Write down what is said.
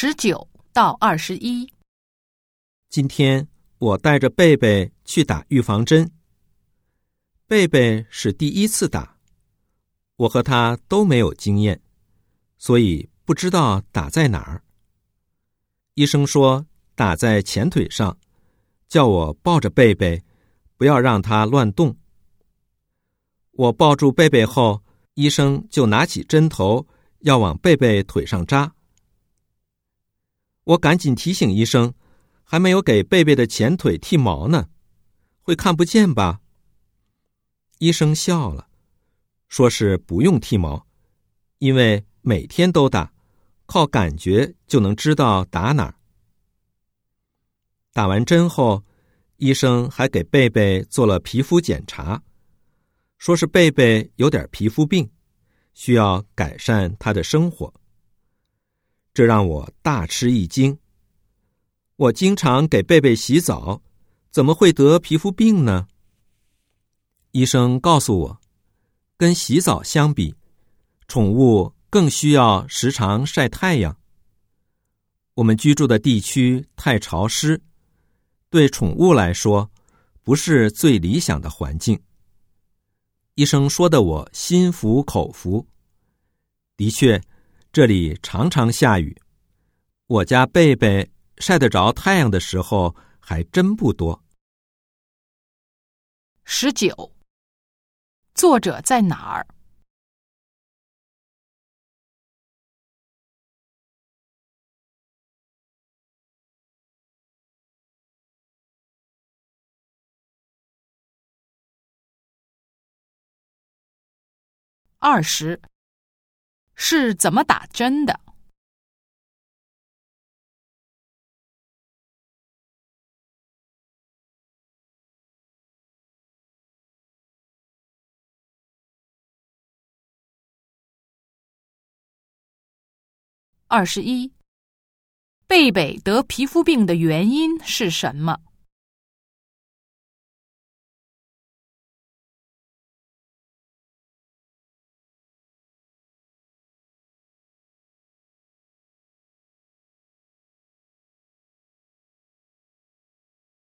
十九到二十一。今天我带着贝贝去打预防针。贝贝是第一次打，我和他都没有经验，所以不知道打在哪儿。医生说打在前腿上，叫我抱着贝贝，不要让他乱动。我抱住贝贝后，医生就拿起针头要往贝贝腿上扎。我赶紧提醒医生。还没有给贝贝的前腿剃毛呢，会看不见吧？医生笑了，说是不用剃毛，因为每天都打，靠感觉就能知道打哪儿。打完针后，医生还给贝贝做了皮肤检查，说是贝贝有点皮肤病，需要改善他的生活。这让我大吃一惊。我经常给贝贝洗澡，怎么会得皮肤病呢？医生告诉我，跟洗澡相比，宠物更需要时常晒太阳。我们居住的地区太潮湿，对宠物来说不是最理想的环境。医生说的我心服口服。的确，这里常常下雨，我家贝贝。晒得着太阳的时候还真不多。十九，作者在哪儿？二十，是怎么打针的？二十一，贝贝得皮肤病的原因是什么？